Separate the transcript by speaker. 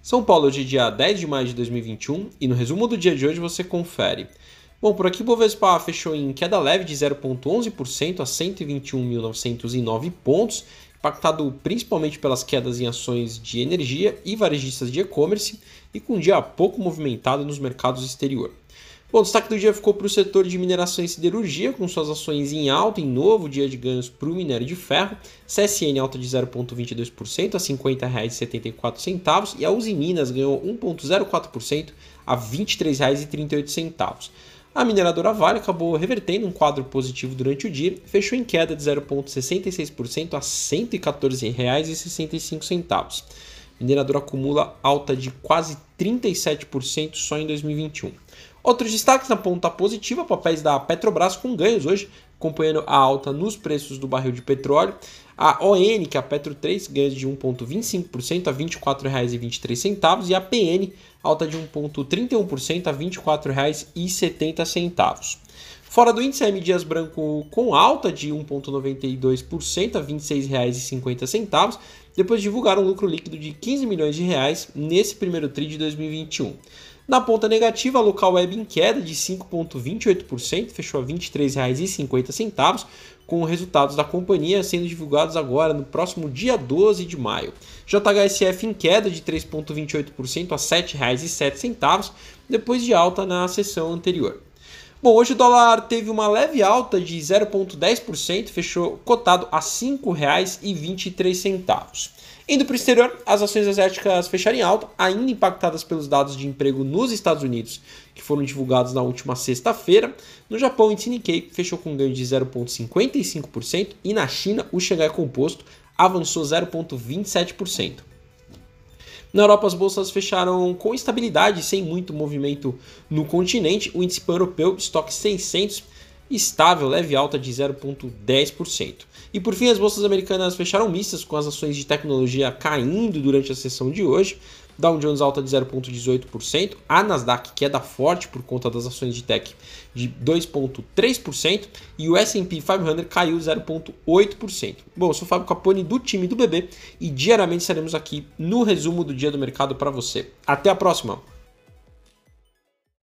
Speaker 1: São Paulo é dia 10 de maio de 2021 e no resumo do dia de hoje você confere. Bom, por aqui o Bovespa fechou em queda leve de 0,11% a 121.909 pontos, impactado principalmente pelas quedas em ações de energia e varejistas de e-commerce e com um dia pouco movimentado nos mercados exterior. Bom, o destaque do dia ficou para o setor de mineração e siderurgia, com suas ações em alta, em novo dia de ganhos para o minério de ferro. CSN alta de 0,22% a R$ 50,74 e a Uzi Minas ganhou 1,04% a R$ 23,38. A mineradora Vale acabou revertendo um quadro positivo durante o dia fechou em queda de 0,66% a R$ 114,65. A mineradora acumula alta de quase 37% só em 2021. Outros destaques na ponta positiva, papéis da Petrobras com ganhos hoje, acompanhando a alta nos preços do barril de petróleo. A ON, que é a Petro 3, ganhos de 1,25% a R$ 24,23 e a PN, alta de 1,31% a R$ 24,70. Fora do índice, M Dias Branco com alta de 1,92% a R$ 26,50, depois de divulgar um lucro líquido de 15 milhões de reais nesse primeiro TRI de 2021. Na ponta negativa, a local web em queda de 5,28%, fechou a R$ 23,50, com resultados da companhia sendo divulgados agora no próximo dia 12 de maio. JHSF em queda de 3,28% a R$ 7,07, depois de alta na sessão anterior. Bom, hoje o dólar teve uma leve alta de 0,10%, fechou cotado a R$ 5,23. Indo para o exterior, as ações asiáticas fecharam em alta, ainda impactadas pelos dados de emprego nos Estados Unidos, que foram divulgados na última sexta-feira. No Japão, o Nikkei fechou com ganho de 0,55% e na China, o Xangai Composto avançou 0,27%. Na Europa, as bolsas fecharam com estabilidade, sem muito movimento no continente. O índice pan-europeu, estoque 600, estável, leve alta de 0,10%. E por fim, as bolsas americanas fecharam mistas, com as ações de tecnologia caindo durante a sessão de hoje. Dow Jones alta de 0,18%, a Nasdaq queda forte por conta das ações de tech de 2,3% e o S&P 500 caiu 0,8%. Bom, eu sou o Fábio Capone do time do BB e diariamente estaremos aqui no resumo do dia do mercado para você. Até a próxima!